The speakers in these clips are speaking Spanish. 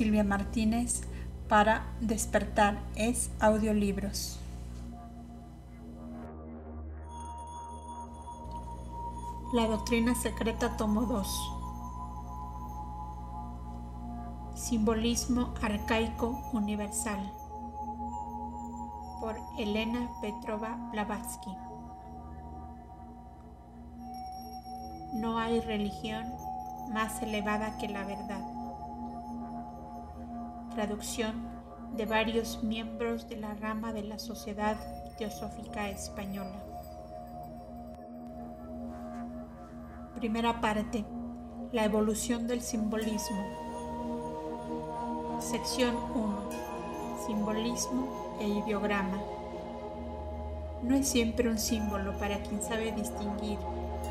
Silvia Martínez para Despertar es Audiolibros. La Doctrina Secreta Tomo 2 Simbolismo Arcaico Universal por Elena Petrova Blavatsky No hay religión más elevada que la verdad. Traducción de varios miembros de la rama de la Sociedad Teosófica Española. Primera parte. La evolución del simbolismo. Sección 1. Simbolismo e ideograma. No es siempre un símbolo para quien sabe distinguir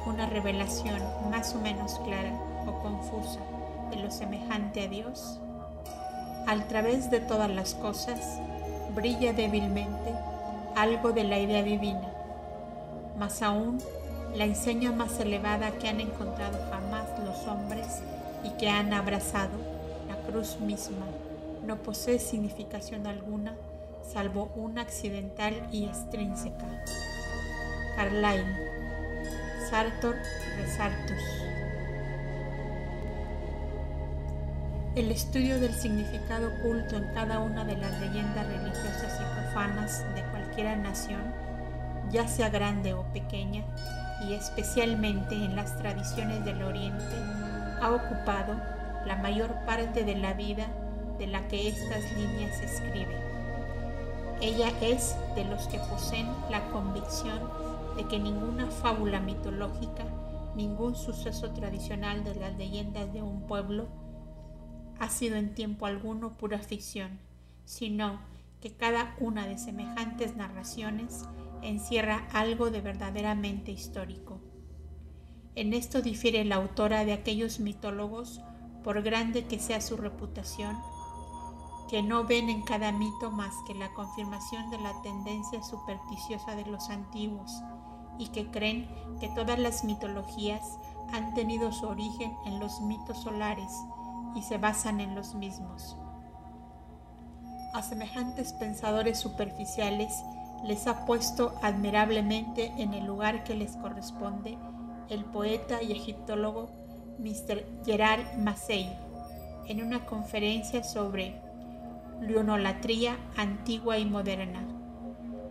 una revelación más o menos clara o confusa de lo semejante a Dios, al través de todas las cosas brilla débilmente algo de la idea divina, más aún la enseña más elevada que han encontrado jamás los hombres y que han abrazado, la cruz misma, no posee significación alguna salvo una accidental y extrínseca. Carlyle Sartor Resartus. El estudio del significado oculto en cada una de las leyendas religiosas y profanas de cualquier nación, ya sea grande o pequeña, y especialmente en las tradiciones del Oriente, ha ocupado la mayor parte de la vida de la que estas líneas escriben. Ella es de los que poseen la convicción de que ninguna fábula mitológica, ningún suceso tradicional de las leyendas de un pueblo ha sido en tiempo alguno pura ficción, sino que cada una de semejantes narraciones encierra algo de verdaderamente histórico. En esto difiere la autora de aquellos mitólogos, por grande que sea su reputación, que no ven en cada mito más que la confirmación de la tendencia supersticiosa de los antiguos, y que creen que todas las mitologías han tenido su origen en los mitos solares y se basan en los mismos. A semejantes pensadores superficiales les ha puesto admirablemente en el lugar que les corresponde el poeta y egiptólogo Mr. Gerard Massey en una conferencia sobre lunolatría antigua y moderna.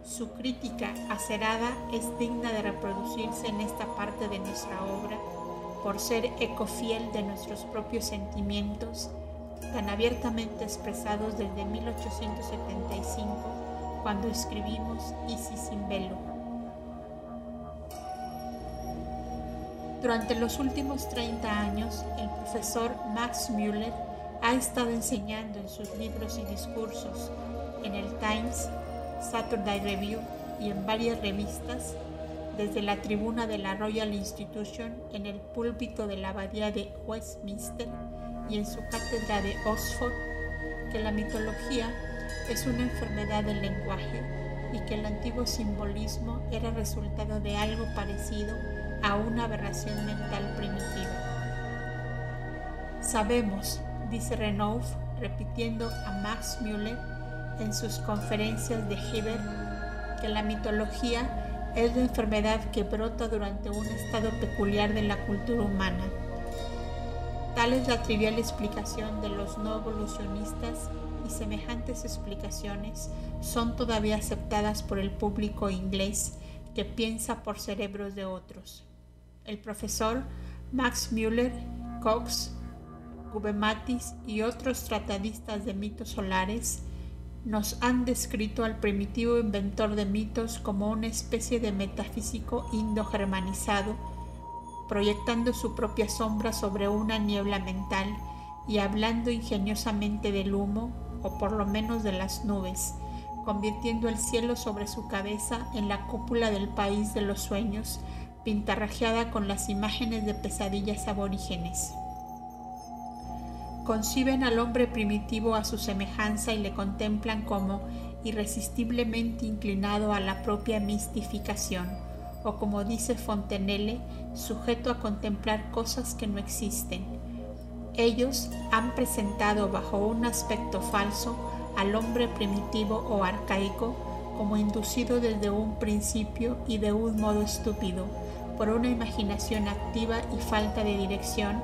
Su crítica acerada es digna de reproducirse en esta parte de nuestra obra por ser eco fiel de nuestros propios sentimientos tan abiertamente expresados desde 1875 cuando escribimos Isis sin velo. Durante los últimos 30 años, el profesor Max Müller ha estado enseñando en sus libros y discursos en el Times Saturday Review y en varias revistas, desde la tribuna de la Royal Institution, en el púlpito de la abadía de Westminster y en su cátedra de Oxford, que la mitología es una enfermedad del lenguaje y que el antiguo simbolismo era resultado de algo parecido a una aberración mental primitiva. Sabemos, dice Renaud, repitiendo a Max Müller, en sus conferencias de Heber que la mitología es la enfermedad que brota durante un estado peculiar de la cultura humana. Tal es la trivial explicación de los no evolucionistas y semejantes explicaciones son todavía aceptadas por el público inglés que piensa por cerebros de otros. El profesor Max Müller, Cox, Gubematis y otros tratadistas de mitos solares nos han descrito al primitivo inventor de mitos como una especie de metafísico indo-germanizado, proyectando su propia sombra sobre una niebla mental y hablando ingeniosamente del humo, o por lo menos de las nubes, convirtiendo el cielo sobre su cabeza en la cúpula del país de los sueños, pintarrajeada con las imágenes de pesadillas aborígenes conciben al hombre primitivo a su semejanza y le contemplan como irresistiblemente inclinado a la propia mistificación, o como dice Fontenelle, sujeto a contemplar cosas que no existen. Ellos han presentado bajo un aspecto falso al hombre primitivo o arcaico como inducido desde un principio y de un modo estúpido, por una imaginación activa y falta de dirección,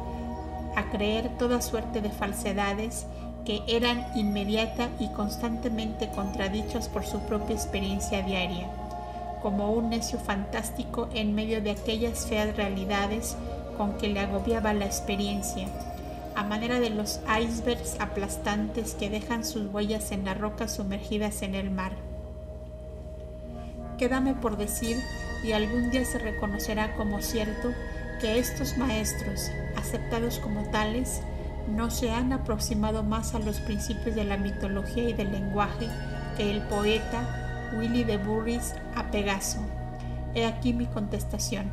a creer toda suerte de falsedades que eran inmediata y constantemente contradichas por su propia experiencia diaria, como un necio fantástico en medio de aquellas feas realidades con que le agobiaba la experiencia, a manera de los icebergs aplastantes que dejan sus huellas en las rocas sumergidas en el mar. Quédame por decir, y algún día se reconocerá como cierto, que estos maestros, aceptados como tales, no se han aproximado más a los principios de la mitología y del lenguaje que el poeta Willy de Burris a Pegaso. He aquí mi contestación.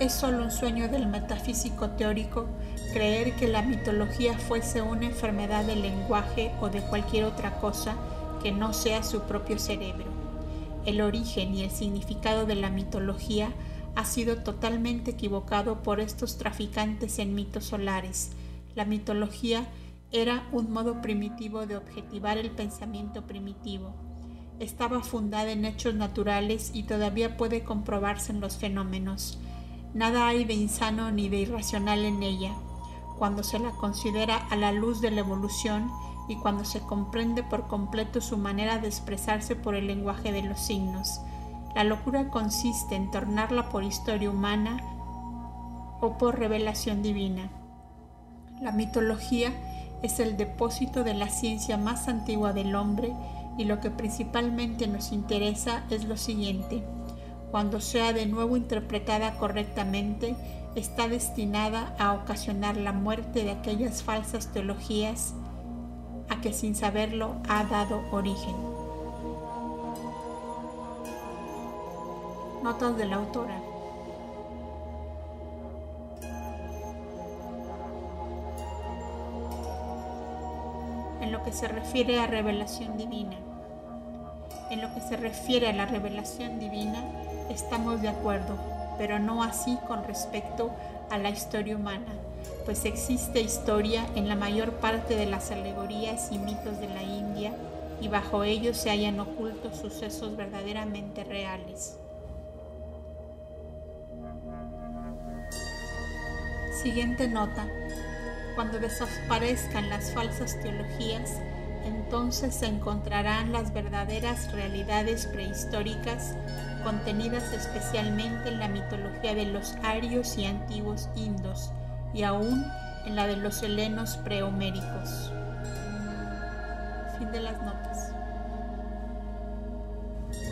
Es solo un sueño del metafísico teórico creer que la mitología fuese una enfermedad del lenguaje o de cualquier otra cosa que no sea su propio cerebro. El origen y el significado de la mitología ha sido totalmente equivocado por estos traficantes en mitos solares. La mitología era un modo primitivo de objetivar el pensamiento primitivo. Estaba fundada en hechos naturales y todavía puede comprobarse en los fenómenos. Nada hay de insano ni de irracional en ella, cuando se la considera a la luz de la evolución y cuando se comprende por completo su manera de expresarse por el lenguaje de los signos. La locura consiste en tornarla por historia humana o por revelación divina. La mitología es el depósito de la ciencia más antigua del hombre y lo que principalmente nos interesa es lo siguiente cuando sea de nuevo interpretada correctamente, está destinada a ocasionar la muerte de aquellas falsas teologías que sin saberlo ha dado origen. Notas de la autora. En lo que se refiere a revelación divina. En lo que se refiere a la revelación divina, estamos de acuerdo, pero no así con respecto a la historia humana, pues existe historia en la mayor parte de las alegorías y mitos de la India y bajo ellos se hallan ocultos sucesos verdaderamente reales. Siguiente nota. Cuando desaparezcan las falsas teologías, entonces se encontrarán las verdaderas realidades prehistóricas contenidas especialmente en la mitología de los arios y antiguos indos y aún en la de los helenos prehoméricos. Fin de las notas.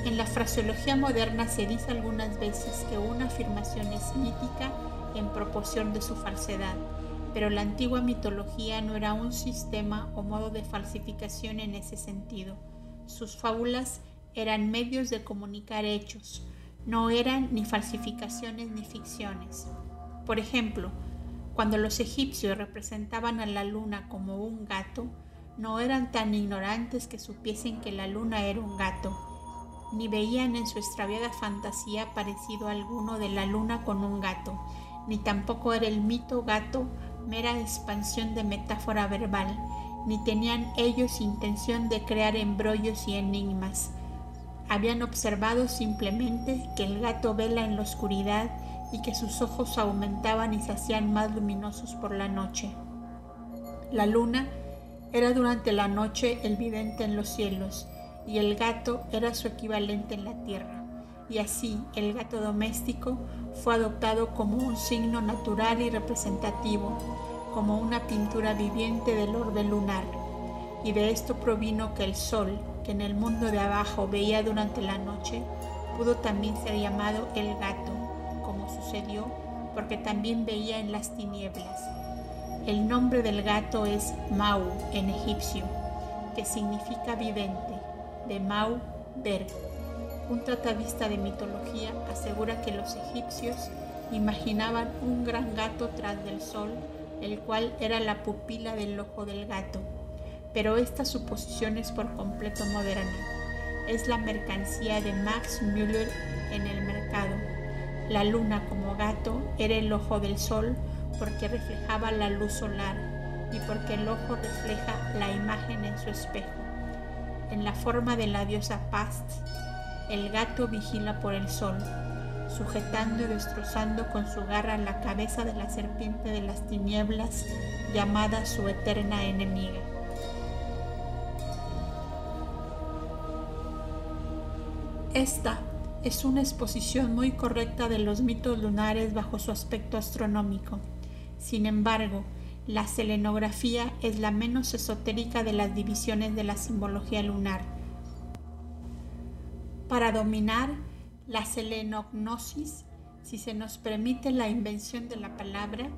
En la fraseología moderna se dice algunas veces que una afirmación es mítica en proporción de su falsedad, pero la antigua mitología no era un sistema o modo de falsificación en ese sentido. Sus fábulas eran medios de comunicar hechos, no eran ni falsificaciones ni ficciones. Por ejemplo, cuando los egipcios representaban a la luna como un gato, no eran tan ignorantes que supiesen que la luna era un gato, ni veían en su extraviada fantasía parecido alguno de la luna con un gato, ni tampoco era el mito gato mera expansión de metáfora verbal, ni tenían ellos intención de crear embrollos y enigmas, habían observado simplemente que el gato vela en la oscuridad y que sus ojos aumentaban y se hacían más luminosos por la noche. La luna era durante la noche el vidente en los cielos y el gato era su equivalente en la tierra. Y así el gato doméstico fue adoptado como un signo natural y representativo, como una pintura viviente del orbe lunar. Y de esto provino que el sol, que en el mundo de abajo veía durante la noche, pudo también ser llamado el gato, sucedió, porque también veía en las tinieblas. El nombre del gato es Mau en egipcio, que significa vidente, de Mau, ver. Un tratadista de mitología asegura que los egipcios imaginaban un gran gato tras del sol, el cual era la pupila del ojo del gato pero esta suposición es por completo moderna. Es la mercancía de Max Müller en el. La luna como gato era el ojo del sol porque reflejaba la luz solar y porque el ojo refleja la imagen en su espejo. En la forma de la diosa Past, el gato vigila por el sol, sujetando y destrozando con su garra la cabeza de la serpiente de las tinieblas llamada su eterna enemiga. Esta es una exposición muy correcta de los mitos lunares bajo su aspecto astronómico. Sin embargo, la selenografía es la menos esotérica de las divisiones de la simbología lunar. Para dominar la selenognosis, si se nos permite la invención de la palabra,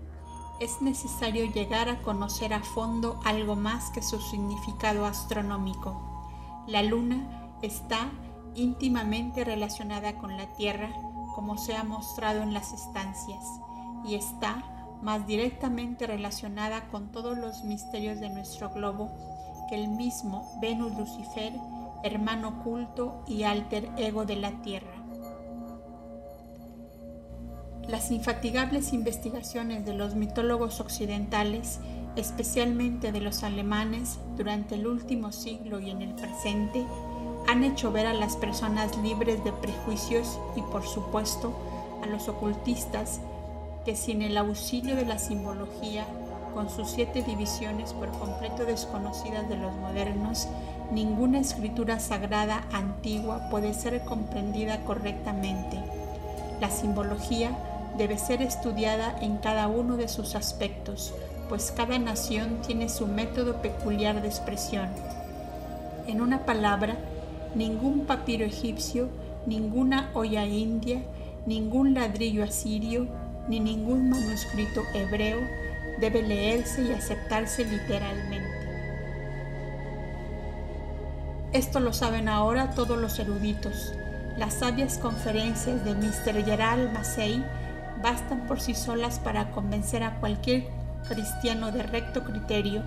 es necesario llegar a conocer a fondo algo más que su significado astronómico. La luna está íntimamente relacionada con la Tierra, como se ha mostrado en las estancias, y está más directamente relacionada con todos los misterios de nuestro globo que el mismo Venus Lucifer, hermano oculto y alter ego de la Tierra. Las infatigables investigaciones de los mitólogos occidentales, especialmente de los alemanes, durante el último siglo y en el presente, han hecho ver a las personas libres de prejuicios y por supuesto a los ocultistas que sin el auxilio de la simbología, con sus siete divisiones por completo desconocidas de los modernos, ninguna escritura sagrada antigua puede ser comprendida correctamente. La simbología debe ser estudiada en cada uno de sus aspectos, pues cada nación tiene su método peculiar de expresión. En una palabra, ningún papiro egipcio, ninguna olla india, ningún ladrillo asirio, ni ningún manuscrito hebreo debe leerse y aceptarse literalmente. Esto lo saben ahora todos los eruditos. Las sabias conferencias de Mr. Gerald Massey bastan por sí solas para convencer a cualquier cristiano de recto criterio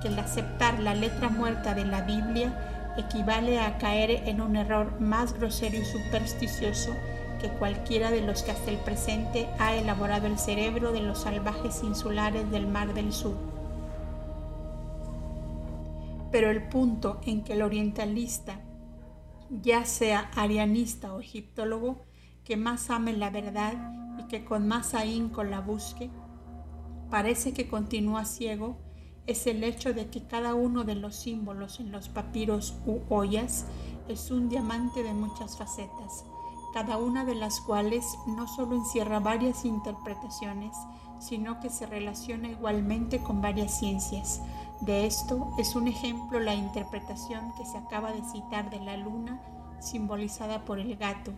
que el aceptar la letra muerta de la Biblia equivale a caer en un error más grosero y supersticioso que cualquiera de los que hasta el presente ha elaborado el cerebro de los salvajes insulares del Mar del Sur. Pero el punto en que el orientalista, ya sea arianista o egiptólogo, que más ame la verdad y que con más ahínco la busque, parece que continúa ciego es el hecho de que cada uno de los símbolos en los papiros u ollas es un diamante de muchas facetas, cada una de las cuales no solo encierra varias interpretaciones, sino que se relaciona igualmente con varias ciencias. De esto es un ejemplo la interpretación que se acaba de citar de la luna simbolizada por el gato,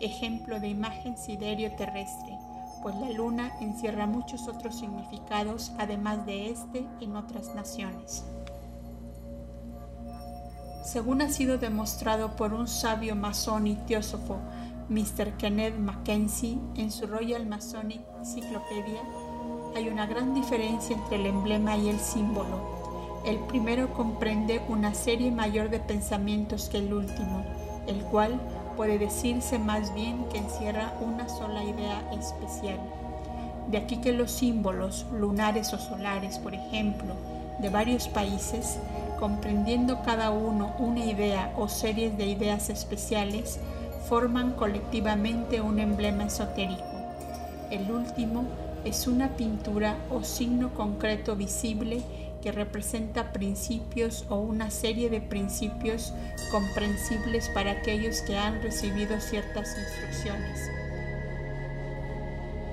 ejemplo de imagen siderio terrestre, pues la luna encierra muchos otros significados además de este en otras naciones. Según ha sido demostrado por un sabio masón y teósofo, Mr. Kenneth Mackenzie, en su Royal Masonic Encyclopedia, hay una gran diferencia entre el emblema y el símbolo. El primero comprende una serie mayor de pensamientos que el último, el cual puede decirse más bien que encierra una sola idea especial. De aquí que los símbolos lunares o solares, por ejemplo, de varios países, comprendiendo cada uno una idea o series de ideas especiales, forman colectivamente un emblema esotérico. El último es una pintura o signo concreto visible que representa principios o una serie de principios comprensibles para aquellos que han recibido ciertas instrucciones,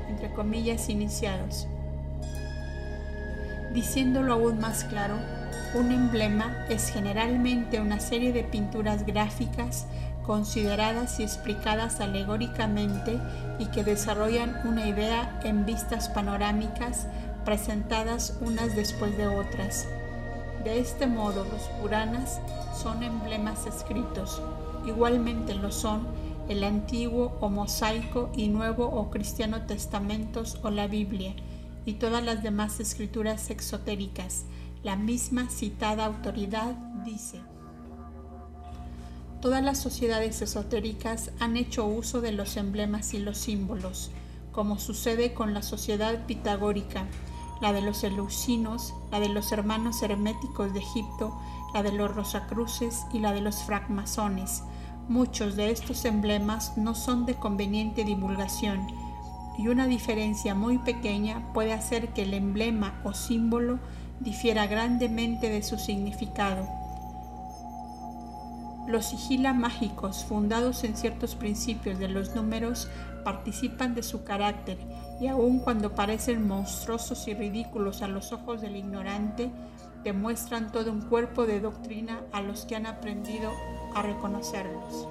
entre comillas, iniciados. Diciéndolo aún más claro, un emblema es generalmente una serie de pinturas gráficas consideradas y explicadas alegóricamente y que desarrollan una idea en vistas panorámicas presentadas unas después de otras. De este modo los Puranas son emblemas escritos, igualmente lo son el antiguo o mosaico y nuevo o cristiano testamentos o la Biblia y todas las demás escrituras exotéricas. La misma citada autoridad dice, Todas las sociedades esotéricas han hecho uso de los emblemas y los símbolos, como sucede con la sociedad pitagórica, la de los eleusinos, la de los hermanos herméticos de Egipto, la de los rosacruces y la de los francmasones. Muchos de estos emblemas no son de conveniente divulgación y una diferencia muy pequeña puede hacer que el emblema o símbolo difiera grandemente de su significado. Los sigila mágicos, fundados en ciertos principios de los números, participan de su carácter y aun cuando parecen monstruosos y ridículos a los ojos del ignorante, demuestran todo un cuerpo de doctrina a los que han aprendido a reconocerlos.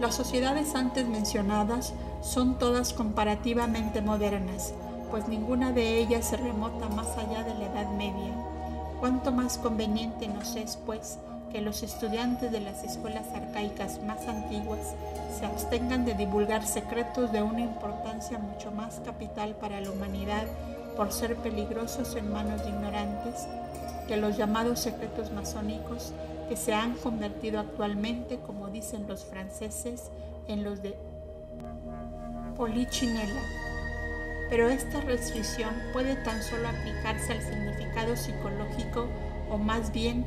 Las sociedades antes mencionadas son todas comparativamente modernas, pues ninguna de ellas se remota más allá de la Edad Media. Cuánto más conveniente nos es, pues, que los estudiantes de las escuelas arcaicas más antiguas se abstengan de divulgar secretos de una importancia mucho más capital para la humanidad por ser peligrosos en manos de ignorantes que los llamados secretos masónicos que se han convertido actualmente, como dicen los franceses, en los de Polichinella. Pero esta restricción puede tan solo aplicarse al significado psicológico o más bien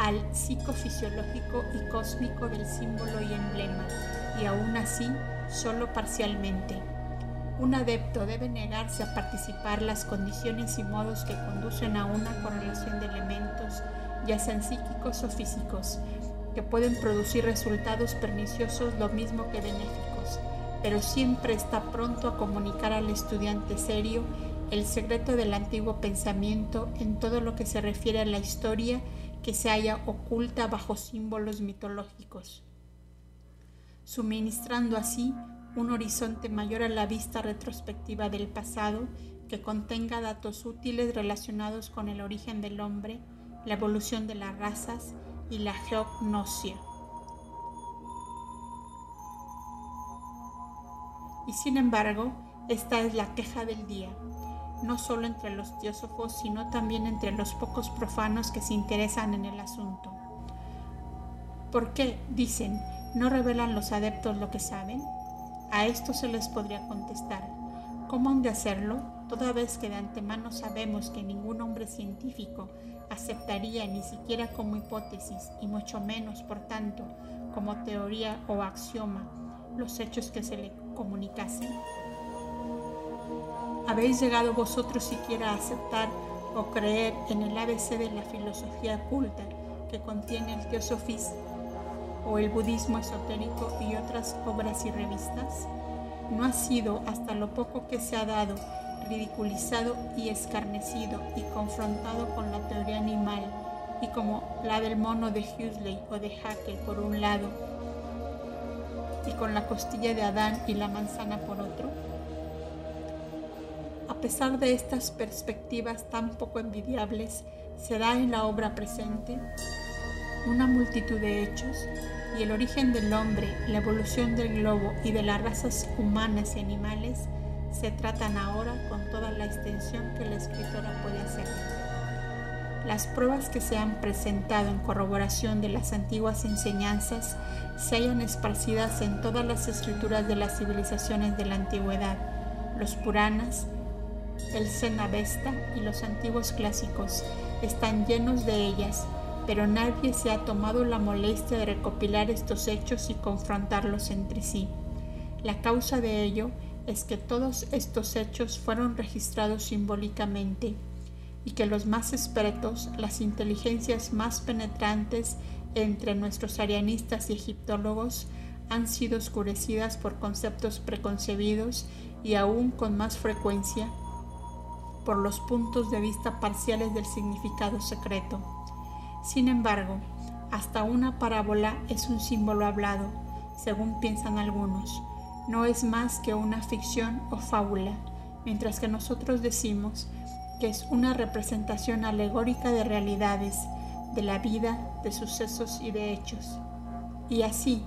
al psicofisiológico y cósmico del símbolo y emblema, y aún así solo parcialmente. Un adepto debe negarse a participar las condiciones y modos que conducen a una correlación de elementos, ya sean psíquicos o físicos, que pueden producir resultados perniciosos lo mismo que benéficos, pero siempre está pronto a comunicar al estudiante serio el secreto del antiguo pensamiento en todo lo que se refiere a la historia que se haya oculta bajo símbolos mitológicos, suministrando así un horizonte mayor a la vista retrospectiva del pasado que contenga datos útiles relacionados con el origen del hombre, la evolución de las razas y la geognosia. Y sin embargo, esta es la queja del día no solo entre los teósofos, sino también entre los pocos profanos que se interesan en el asunto. ¿Por qué, dicen, no revelan los adeptos lo que saben? A esto se les podría contestar. ¿Cómo han de hacerlo, toda vez que de antemano sabemos que ningún hombre científico aceptaría ni siquiera como hipótesis, y mucho menos, por tanto, como teoría o axioma, los hechos que se le comunicasen? ¿Habéis llegado vosotros siquiera a aceptar o creer en el ABC de la filosofía culta que contiene el teosofismo o el budismo esotérico y otras obras y revistas? ¿No ha sido hasta lo poco que se ha dado ridiculizado y escarnecido y confrontado con la teoría animal y como la del mono de Huxley o de Haeckel por un lado y con la costilla de Adán y la manzana por otro? A pesar de estas perspectivas tan poco envidiables, se da en la obra presente una multitud de hechos y el origen del hombre, la evolución del globo y de las razas humanas y animales se tratan ahora con toda la extensión que la escritora puede hacer. Las pruebas que se han presentado en corroboración de las antiguas enseñanzas se hallan esparcidas en todas las escrituras de las civilizaciones de la antigüedad, los Puranas, el Zenavesta y los antiguos clásicos están llenos de ellas, pero nadie se ha tomado la molestia de recopilar estos hechos y confrontarlos entre sí. La causa de ello es que todos estos hechos fueron registrados simbólicamente y que los más expertos, las inteligencias más penetrantes entre nuestros arianistas y egiptólogos, han sido oscurecidas por conceptos preconcebidos y aún con más frecuencia por los puntos de vista parciales del significado secreto. Sin embargo, hasta una parábola es un símbolo hablado, según piensan algunos. No es más que una ficción o fábula, mientras que nosotros decimos que es una representación alegórica de realidades, de la vida, de sucesos y de hechos. Y así,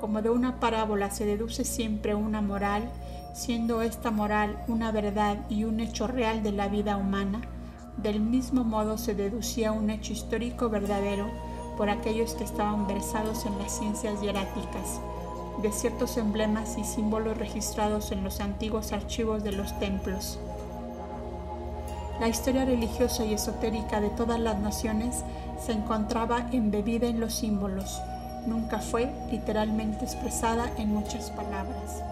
como de una parábola se deduce siempre una moral, siendo esta moral una verdad y un hecho real de la vida humana, del mismo modo se deducía un hecho histórico verdadero por aquellos que estaban versados en las ciencias hieráticas, de ciertos emblemas y símbolos registrados en los antiguos archivos de los templos. La historia religiosa y esotérica de todas las naciones se encontraba embebida en los símbolos, nunca fue literalmente expresada en muchas palabras.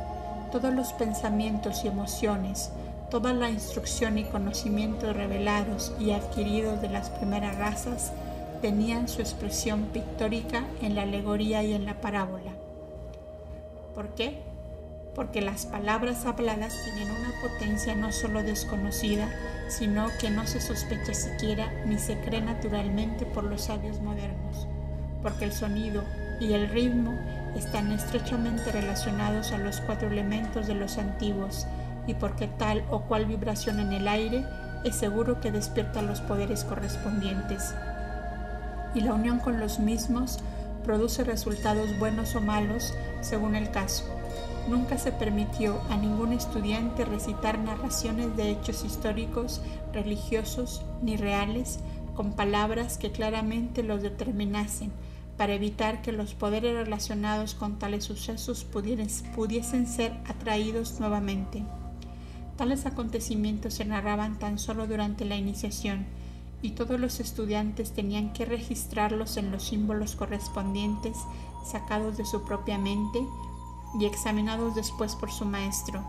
Todos los pensamientos y emociones, toda la instrucción y conocimiento revelados y adquiridos de las primeras razas tenían su expresión pictórica en la alegoría y en la parábola. ¿Por qué? Porque las palabras habladas tienen una potencia no solo desconocida, sino que no se sospecha siquiera ni se cree naturalmente por los sabios modernos. Porque el sonido y el ritmo están estrechamente relacionados a los cuatro elementos de los antiguos y porque tal o cual vibración en el aire es seguro que despierta los poderes correspondientes. Y la unión con los mismos produce resultados buenos o malos según el caso. Nunca se permitió a ningún estudiante recitar narraciones de hechos históricos, religiosos ni reales con palabras que claramente los determinasen para evitar que los poderes relacionados con tales sucesos pudiesen ser atraídos nuevamente. Tales acontecimientos se narraban tan solo durante la iniciación y todos los estudiantes tenían que registrarlos en los símbolos correspondientes sacados de su propia mente y examinados después por su maestro,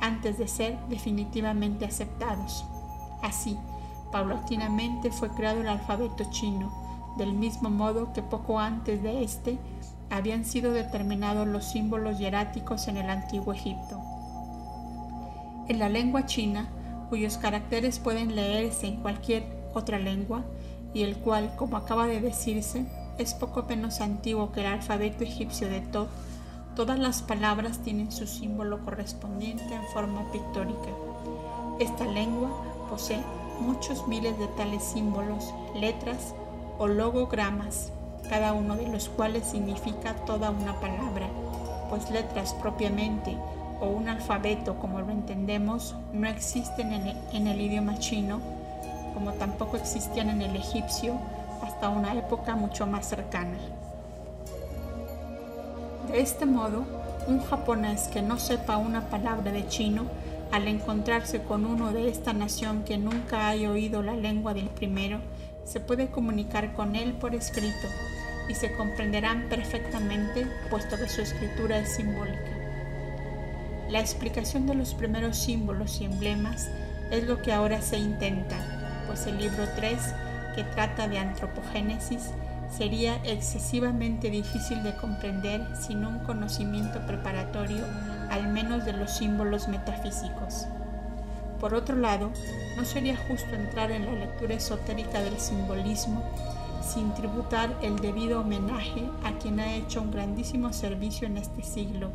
antes de ser definitivamente aceptados. Así, paulatinamente fue creado el alfabeto chino, del mismo modo que poco antes de este habían sido determinados los símbolos hieráticos en el antiguo Egipto. En la lengua china, cuyos caracteres pueden leerse en cualquier otra lengua, y el cual, como acaba de decirse, es poco menos antiguo que el alfabeto egipcio de Thoth, todas las palabras tienen su símbolo correspondiente en forma pictórica. Esta lengua posee muchos miles de tales símbolos, letras o logogramas, cada uno de los cuales significa toda una palabra, pues letras propiamente o un alfabeto como lo entendemos no existen en el, idioma chino como tampoco existían en el egipcio hasta una época mucho más cercana. De este modo, un japonés que no sepa una palabra de chino, al encontrarse con uno de esta nación que nunca haya oído la lengua del primero, se puede comunicar con él por escrito y se comprenderán perfectamente puesto que su escritura es simbólica. La explicación de los primeros símbolos y emblemas es lo que ahora se intenta, pues el libro 3, que trata de antropogénesis, sería excesivamente difícil de comprender sin un conocimiento preparatorio al menos de los símbolos metafísicos. Por otro lado, no sería justo entrar en la lectura esotérica del simbolismo sin tributar el debido homenaje a quien ha hecho un grandísimo servicio en este siglo,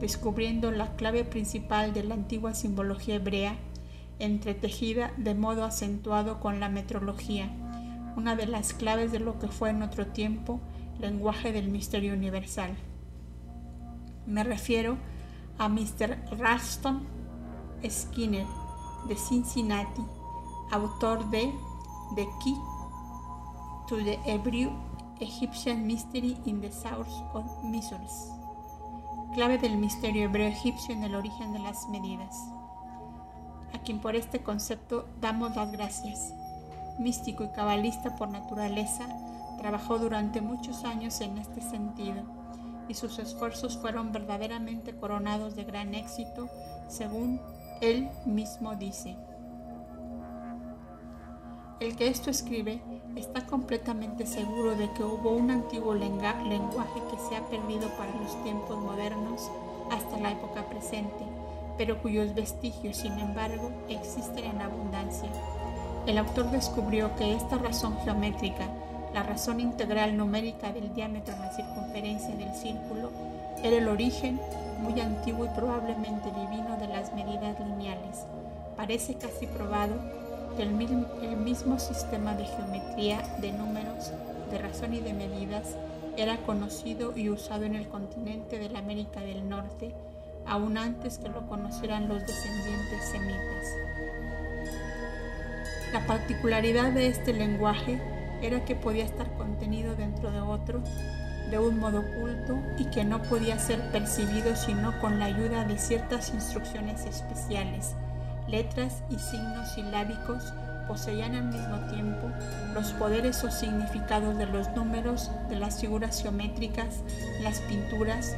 descubriendo la clave principal de la antigua simbología hebrea entretejida de modo acentuado con la metrología, una de las claves de lo que fue en otro tiempo lenguaje del misterio universal. Me refiero a Mr. Ralston Skinner de Cincinnati, autor de The Key to the Hebrew Egyptian Mystery in the Source of Measures, clave del misterio hebreo egipcio en el origen de las medidas a quien por este concepto damos las gracias. Místico y cabalista por naturaleza, trabajó durante muchos años en este sentido y sus esfuerzos fueron verdaderamente coronados de gran éxito, según él mismo dice. El que esto escribe está completamente seguro de que hubo un antiguo lenguaje que se ha perdido para los tiempos modernos hasta la época presente pero cuyos vestigios, sin embargo, existen en abundancia. El autor descubrió que esta razón geométrica, la razón integral numérica del diámetro en la circunferencia del círculo, era el origen muy antiguo y probablemente divino de las medidas lineales. Parece casi probado que el mismo, sistema de geometría de números, de razón y de medidas era conocido y usado en el continente de la América del Norte aún antes que lo conocieran los descendientes semitas. La particularidad de este lenguaje era que podía estar contenido dentro de otro de un modo oculto y que no podía ser percibido sino con la ayuda de ciertas instrucciones especiales. Letras y signos silábicos poseían al mismo tiempo los poderes o significados de los números, de las figuras geométricas, las pinturas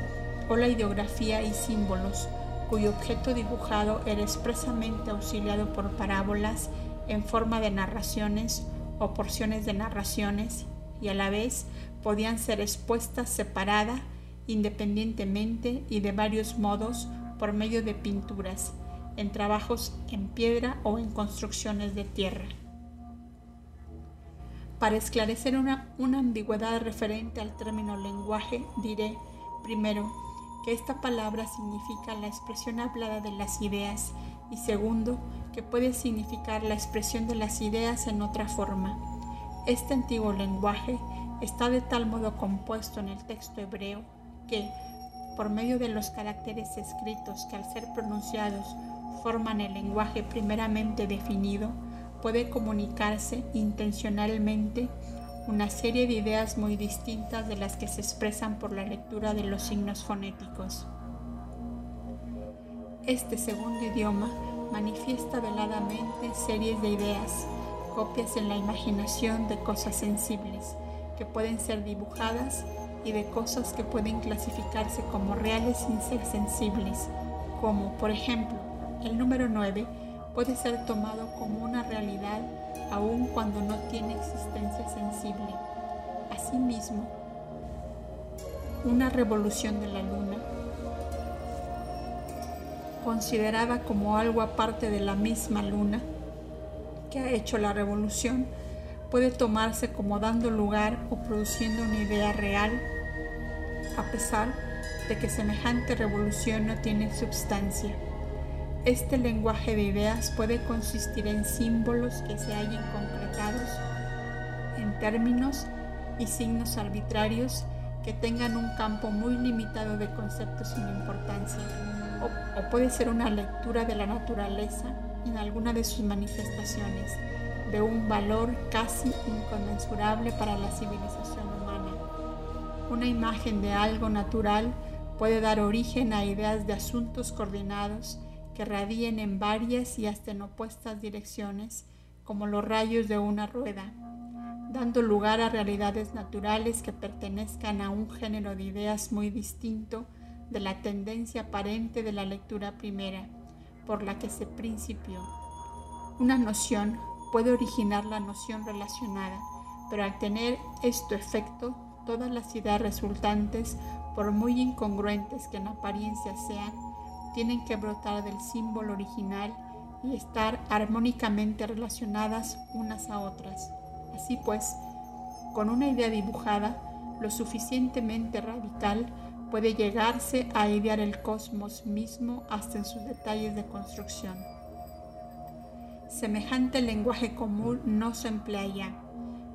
o la ideografía y símbolos, cuyo objeto dibujado era expresamente auxiliado por parábolas en forma de narraciones o porciones de narraciones y a la vez podían ser expuestas separada, independientemente y de varios modos por medio de pinturas, en trabajos en piedra o en construcciones de tierra. Para esclarecer una, una ambigüedad referente al término lenguaje, diré, primero, que esta palabra significa la expresión hablada de las ideas y segundo, que puede significar la expresión de las ideas en otra forma. Este antiguo lenguaje está de tal modo compuesto en el texto hebreo que, por medio de los caracteres escritos que al ser pronunciados forman el lenguaje primeramente definido, puede comunicarse intencionalmente una serie de ideas muy distintas de las que se expresan por la lectura de los signos fonéticos. Este segundo idioma manifiesta veladamente series de ideas, copias en la imaginación de cosas sensibles, que pueden ser dibujadas y de cosas que pueden clasificarse como reales sin ser sensibles, como por ejemplo el número 9 puede ser tomado como una realidad aun cuando no tiene existencia sensible. Asimismo, una revolución de la luna, considerada como algo aparte de la misma luna que ha hecho la revolución, puede tomarse como dando lugar o produciendo una idea real, a pesar de que semejante revolución no tiene substancia. Este lenguaje de ideas puede consistir en símbolos que se hallen concretados, en términos y signos arbitrarios que tengan un campo muy limitado de conceptos sin importancia, o, puede ser una lectura de la naturaleza en alguna de sus manifestaciones, de un valor casi inconmensurable para la civilización humana. Una imagen de algo natural puede dar origen a ideas de asuntos coordinados que radien en varias y hasta en opuestas direcciones, como los rayos de una rueda, dando lugar a realidades naturales que pertenezcan a un género de ideas muy distinto de la tendencia aparente de la lectura primera, por la que se principió. Una noción puede originar la noción relacionada, pero al tener esto efecto, todas las ideas resultantes, por muy incongruentes que en apariencia sean, tienen que brotar del símbolo original y estar armónicamente relacionadas unas a otras. Así pues, con una idea dibujada lo suficientemente radical, puede llegarse a idear el cosmos mismo hasta en sus detalles de construcción. Semejante lenguaje común no se emplea ya,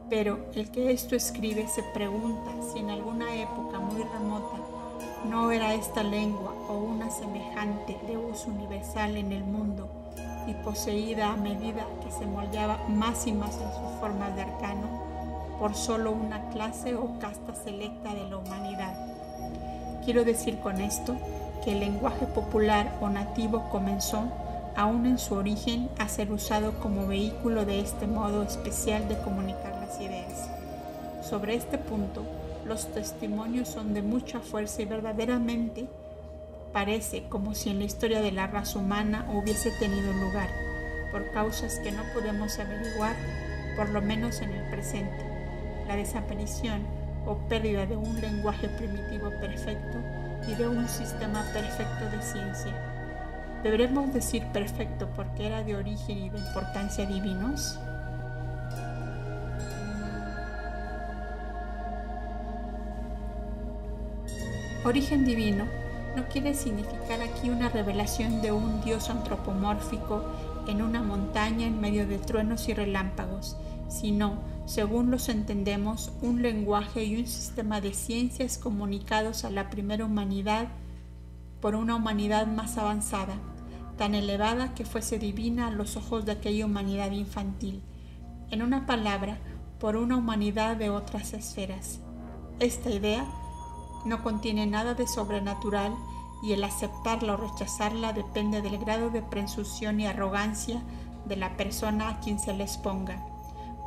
pero el que esto escribe se pregunta si en alguna época muy remota no era esta lengua o una semejante de uso universal en el mundo y poseída a medida que se moldeaba más y más en sus formas de arcano por solo una clase o casta selecta de la humanidad. Quiero decir con esto que el lenguaje popular o nativo comenzó, aún en su origen, a ser usado como vehículo de este modo especial de comunicar las ideas. Sobre este punto, los testimonios son de mucha fuerza y verdaderamente parece como si en la historia de la raza humana hubiese tenido lugar, por causas que no podemos averiguar, por lo menos en el presente, la desaparición o pérdida de un lenguaje primitivo perfecto y de un sistema perfecto de ciencia. ¿Deberemos decir perfecto porque era de origen y de importancia divinos? Origen divino no quiere significar aquí una revelación de un Dios antropomórfico en una montaña en medio de truenos y relámpagos, sino, según los entendemos, un lenguaje y un sistema de ciencias comunicados a la primera humanidad por una humanidad más avanzada, tan elevada que fuese divina a los ojos de aquella humanidad infantil. En una palabra, por una humanidad de otras esferas. Esta idea no contiene nada de sobrenatural y el aceptarla o rechazarla depende del grado de presunción y arrogancia de la persona a quien se les ponga.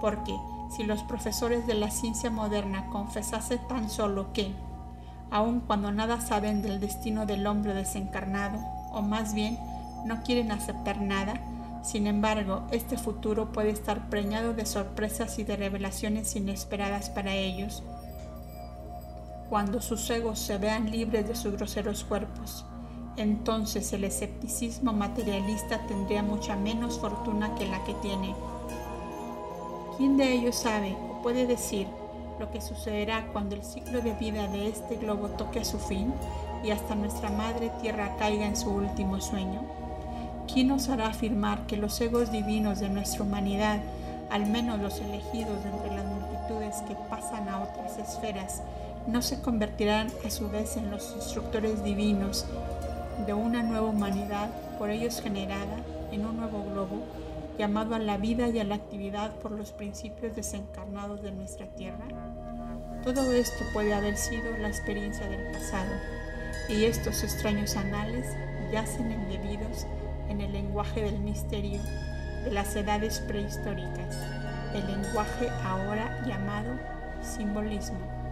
Porque si los profesores de la ciencia moderna confesasen tan solo que, aun cuando nada saben del destino del hombre desencarnado, o más bien no quieren aceptar nada, sin embargo, este futuro puede estar preñado de sorpresas y de revelaciones inesperadas para ellos, cuando sus egos se vean libres de sus groseros cuerpos. Entonces el escepticismo materialista tendría mucha menos fortuna que la que tiene. ¿Quién de ellos sabe o puede decir lo que sucederá cuando el ciclo de vida de este globo toque a su fin y hasta nuestra madre tierra caiga en su último sueño? ¿Quién nos hará afirmar que los egos divinos de nuestra humanidad, al menos los elegidos entre las multitudes que pasan a otras esferas, no se convertirán a su vez en los instructores divinos de una nueva humanidad por ellos generada en un nuevo globo, llamado a la vida y a la actividad por los principios desencarnados de nuestra tierra? Todo esto puede haber sido la experiencia del pasado, y estos extraños anales yacen embebidos en el lenguaje del misterio de las edades prehistóricas, el lenguaje ahora llamado simbolismo.